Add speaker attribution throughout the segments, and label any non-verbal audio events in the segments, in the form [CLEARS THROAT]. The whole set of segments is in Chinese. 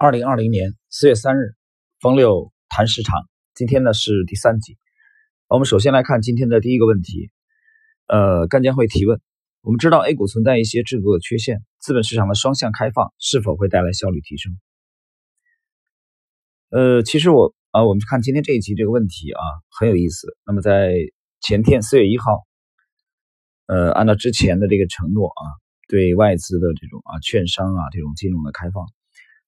Speaker 1: 二零二零年四月三日，冯六谈市场。今天呢是第三集。我们首先来看今天的第一个问题。呃，干监会提问：我们知道 A 股存在一些制度的缺陷，资本市场的双向开放是否会带来效率提升？呃，其实我啊，我们看今天这一集这个问题啊很有意思。那么在前天四月一号，呃，按照之前的这个承诺啊，对外资的这种啊券商啊这种金融的开放。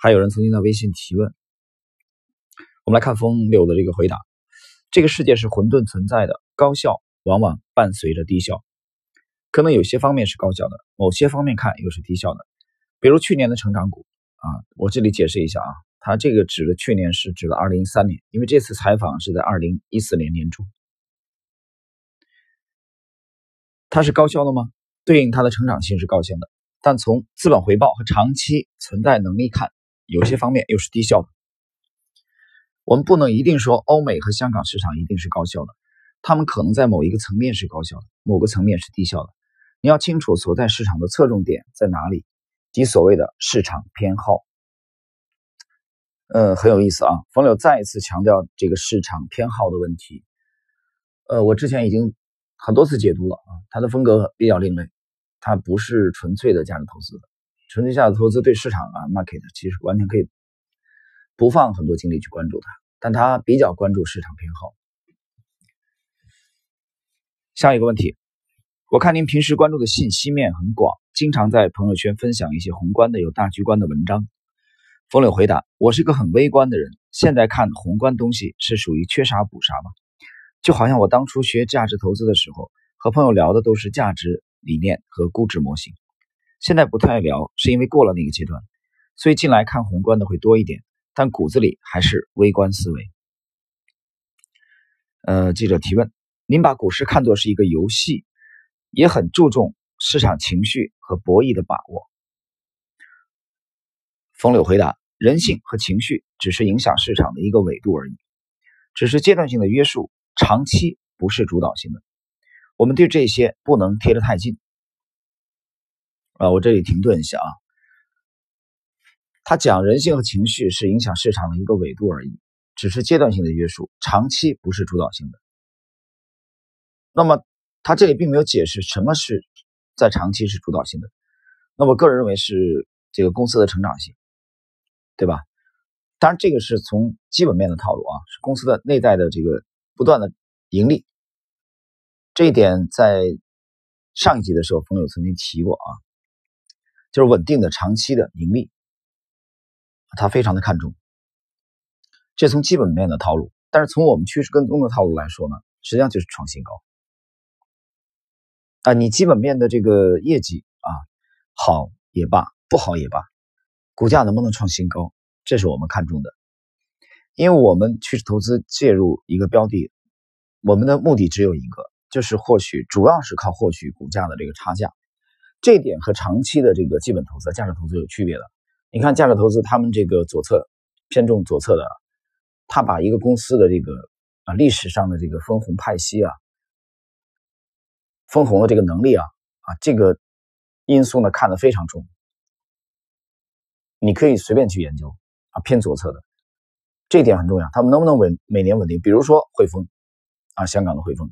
Speaker 1: 还有人曾经在微信提问，我们来看风流的这个回答：这个世界是混沌存在的，高效往往伴随着低效，可能有些方面是高效的，某些方面看又是低效的。比如去年的成长股啊，我这里解释一下啊，它这个指的去年是指的二零一三年，因为这次采访是在二零一四年年初，它是高效的吗？对应它的成长性是高效的，但从资本回报和长期存在能力看。有些方面又是低效的，我们不能一定说欧美和香港市场一定是高效的，他们可能在某一个层面是高效的，某个层面是低效的。你要清楚所在市场的侧重点在哪里，即所谓的市场偏好。呃，很有意思啊，冯柳再一次强调这个市场偏好的问题。呃，我之前已经很多次解读了啊，他的风格比较另类，他不是纯粹的价值投资的。纯粹价值投资对市场啊，market 其实完全可以不放很多精力去关注它，但他比较关注市场偏好。下一个问题，我看您平时关注的信息面很广，经常在朋友圈分享一些宏观的、有大局观的文章。冯柳回答：我是个很微观的人，现在看宏观东西是属于缺啥补啥吗？就好像我当初学价值投资的时候，和朋友聊的都是价值理念和估值模型。现在不太聊，是因为过了那个阶段，所以进来看宏观的会多一点，但骨子里还是微观思维。呃，记者提问：您把股市看作是一个游戏，也很注重市场情绪和博弈的把握。风柳回答：人性和情绪只是影响市场的一个维度而已，只是阶段性的约束，长期不是主导性的。我们对这些不能贴得太近。啊，我这里停顿一下啊。他讲人性和情绪是影响市场的一个维度而已，只是阶段性的约束，长期不是主导性的。那么他这里并没有解释什么是在长期是主导性的。那我个人认为是这个公司的成长性，对吧？当然这个是从基本面的套路啊，是公司的内在的这个不断的盈利。这一点在上一集的时候，冯友曾经提过啊。就是稳定的、长期的盈利，他非常的看重。这从基本面的套路，但是从我们趋势跟踪的套路来说呢，实际上就是创新高。啊，你基本面的这个业绩啊，好也罢，不好也罢，股价能不能创新高，这是我们看重的。因为我们趋势投资介入一个标的，我们的目的只有一个，就是获取，主要是靠获取股价的这个差价。这点和长期的这个基本投资、价值投资有区别的。你看，价值投资他们这个左侧偏重左侧的，他把一个公司的这个啊历史上的这个分红派息啊、分红的这个能力啊啊这个因素呢看得非常重。你可以随便去研究啊，偏左侧的这点很重要。他们能不能稳每年稳定？比如说汇丰啊，香港的汇丰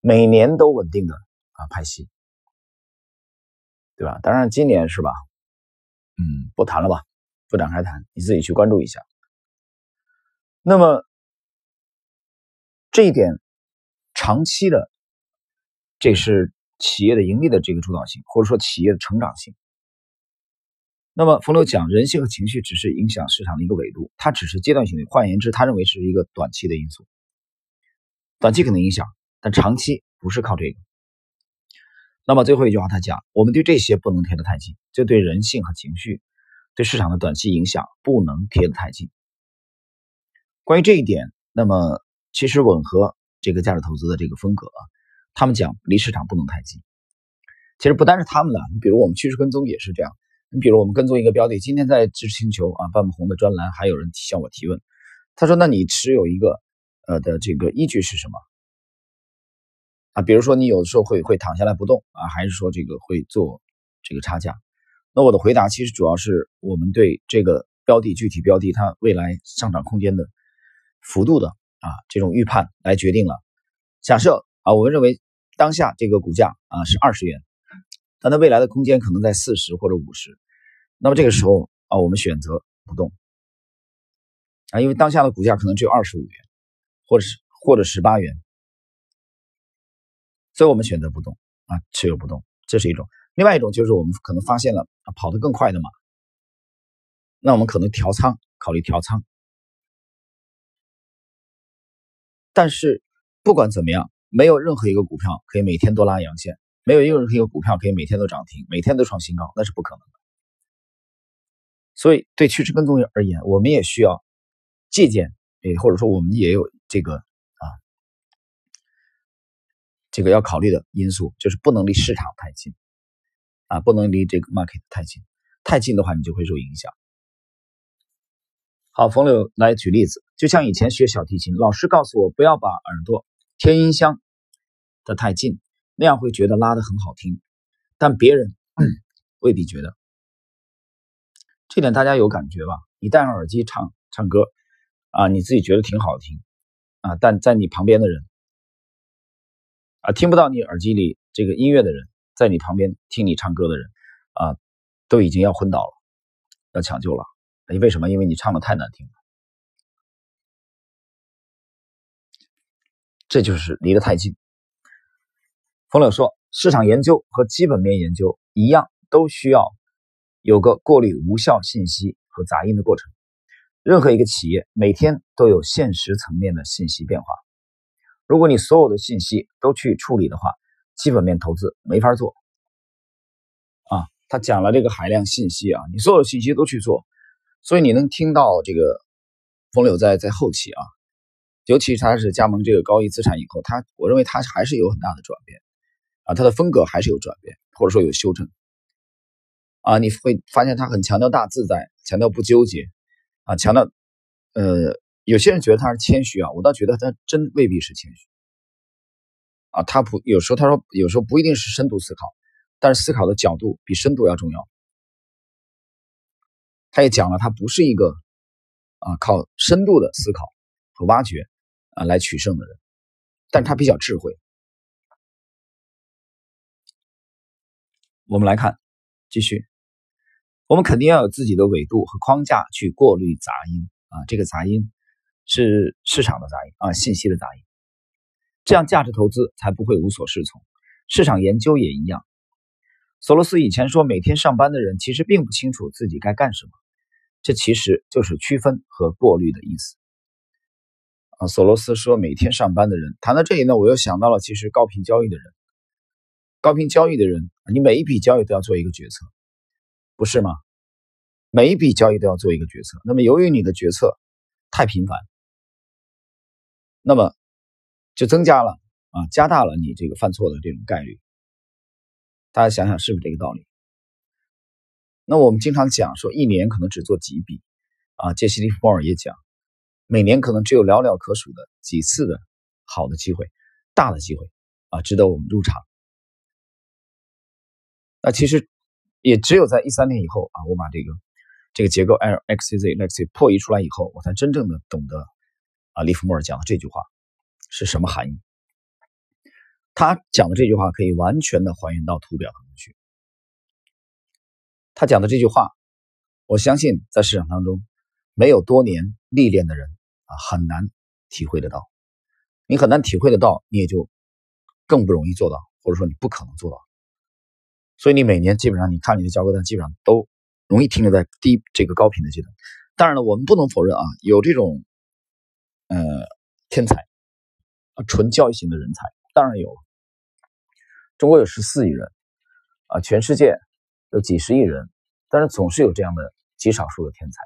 Speaker 1: 每年都稳定的啊派息。对吧？当然，今年是吧？嗯，不谈了吧，不展开谈，你自己去关注一下。那么这一点，长期的，这是企业的盈利的这个主导性，或者说企业的成长性。那么冯柳讲，人性和情绪只是影响市场的一个维度，它只是阶段性的。换言之，他认为是一个短期的因素，短期可能影响，但长期不是靠这个。那么最后一句话，他讲，我们对这些不能贴得太近，就对人性和情绪，对市场的短期影响不能贴得太近。关于这一点，那么其实吻合这个价值投资的这个风格啊，他们讲离市场不能太近。其实不单是他们的，你比如我们趋势跟踪也是这样。你比如我们跟踪一个标的，今天在知识星球啊半亩红的专栏，还有人向我提问，他说：“那你持有一个呃的这个依据是什么？”啊，比如说你有的时候会会躺下来不动啊，还是说这个会做这个差价？那我的回答其实主要是我们对这个标的具体标的它未来上涨空间的幅度的啊这种预判来决定了。假设啊，我们认为当下这个股价啊是二十元，但它未来的空间可能在四十或者五十，那么这个时候啊，我们选择不动啊，因为当下的股价可能只有二十五元，或者是或者十八元，所以我们选择不动啊，持有不动，这是一种。另外一种就是我们可能发现了跑得更快的马，那我们可能调仓，考虑调仓。但是不管怎么样，没有任何一个股票可以每天都拉阳线，没有任何一个股票可以每天都涨停，每天都创新高，那是不可能的。所以对趋势跟踪而言，我们也需要借鉴，诶，或者说我们也有这个，这个要考虑的因素，就是不能离市场太近。啊，不能离这个 market 太近，太近的话你就会受影响。好，冯柳来举例子，就像以前学小提琴，老师告诉我不要把耳朵贴音箱的太近，那样会觉得拉的很好听，但别人 [CLEARS THROAT] 未必觉得。这点大家有感觉吧？你戴上耳机唱唱歌，啊，你自己觉得挺好听，啊，但在你旁边的人，啊，听不到你耳机里这个音乐的人。在你旁边听你唱歌的人，啊，都已经要昏倒了，要抢救了。你为什么？因为你唱的太难听了。这就是离得太近。冯柳说，市场研究和基本面研究一样，都需要有个过滤无效信息和杂音的过程。任何一个企业每天都有现实层面的信息变化，如果你所有的信息都去处理的话。基本面投资没法做啊！他讲了这个海量信息啊，你所有信息都去做，所以你能听到这个冯柳在在后期啊，尤其他是加盟这个高毅资产以后，他我认为他还是有很大的转变啊，他的风格还是有转变，或者说有修正啊，你会发现他很强调大自在，强调不纠结啊，强调呃，有些人觉得他是谦虚啊，我倒觉得他真未必是谦虚。啊，他不有时候他说有时候不一定是深度思考，但是思考的角度比深度要重要。他也讲了，他不是一个啊靠深度的思考和挖掘啊来取胜的人，但他比较智慧。我们来看，继续，我们肯定要有自己的纬度和框架去过滤杂音啊，这个杂音是市场的杂音啊，信息的杂音。这样价值投资才不会无所适从，市场研究也一样。索罗斯以前说，每天上班的人其实并不清楚自己该干什么，这其实就是区分和过滤的意思。啊，索罗斯说，每天上班的人谈到这里呢，我又想到了，其实高频交易的人，高频交易的人，你每一笔交易都要做一个决策，不是吗？每一笔交易都要做一个决策。那么，由于你的决策太频繁，那么。就增加了啊，加大了你这个犯错的这种概率。大家想想是不是这个道理？那我们经常讲说，一年可能只做几笔啊。杰西·利弗莫尔也讲，每年可能只有寥寥可数的几次的好的机会、大的机会啊，值得我们入场。那其实也只有在一三年以后啊，我把这个这个结构 L X Z X 破译出来以后，我才真正的懂得啊，利弗莫尔讲的这句话。是什么含义？他讲的这句话可以完全的还原到图表当中去。他讲的这句话，我相信在市场当中没有多年历练的人啊，很难体会得到。你很难体会得到，你也就更不容易做到，或者说你不可能做到。所以你每年基本上，你看你的交割单，基本上都容易停留在低这个高频的阶段。当然了，我们不能否认啊，有这种呃天才。纯交易型的人才当然有，中国有十四亿人，啊，全世界有几十亿人，但是总是有这样的极少数的天才，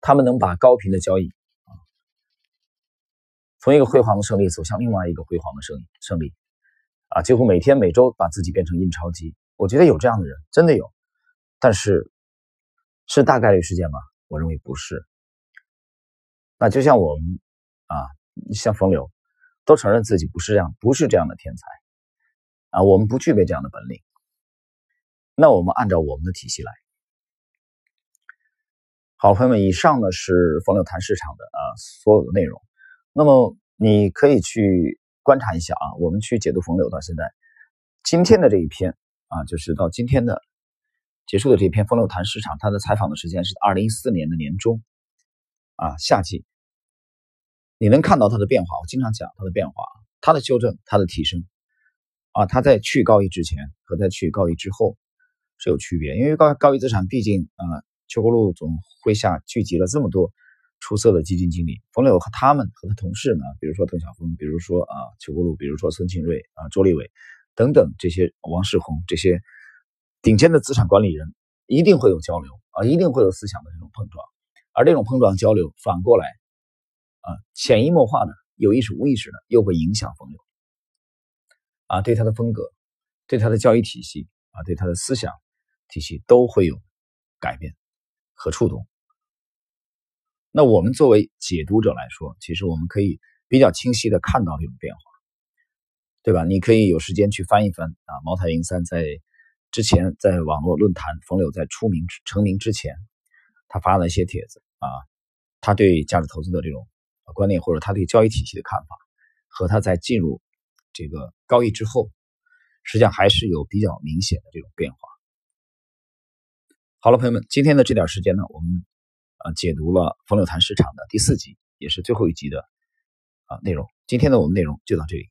Speaker 1: 他们能把高频的交易啊，从一个辉煌的胜利走向另外一个辉煌的胜胜利，啊，几乎每天每周把自己变成印钞机。我觉得有这样的人真的有，但是是大概率事件吗？我认为不是。那就像我们啊，像冯柳。都承认自己不是这样，不是这样的天才啊！我们不具备这样的本领。那我们按照我们的体系来。好，朋友们，以上呢是冯柳谈市场的啊所有的内容。那么你可以去观察一下啊，我们去解读冯柳到现在今天的这一篇啊，就是到今天的结束的这一篇冯柳谈市场，他的采访的时间是二零一四年的年中啊夏季。你能看到它的变化，我经常讲它的变化，它的修正，它的提升啊，它在去高一之前和在去高一之后是有区别，因为高高一资产毕竟啊，邱国禄总麾下聚集了这么多出色的基金经理，冯柳和他们和他同事呢，比如说邓小峰，比如说啊邱国禄，比如说孙庆瑞啊周立伟等等这些王世宏这些顶尖的资产管理人，一定会有交流啊，一定会有思想的这种碰撞，而这种碰撞交流反过来。啊，潜移默化的、有意识无意识的，又会影响冯柳啊，对他的风格、对他的教育体系啊、对他的思想体系都会有改变和触动。那我们作为解读者来说，其实我们可以比较清晰的看到这种变化，对吧？你可以有时间去翻一翻啊，茅台银三在之前在网络论坛冯柳在出名成名之前，他发了一些帖子啊，他对价值投资的这种。观念或者他对交易体系的看法，和他在进入这个高一之后，实际上还是有比较明显的这种变化。好了，朋友们，今天的这点时间呢，我们啊解读了《风流谈市场》的第四集，也是最后一集的啊内容。今天的我们内容就到这里。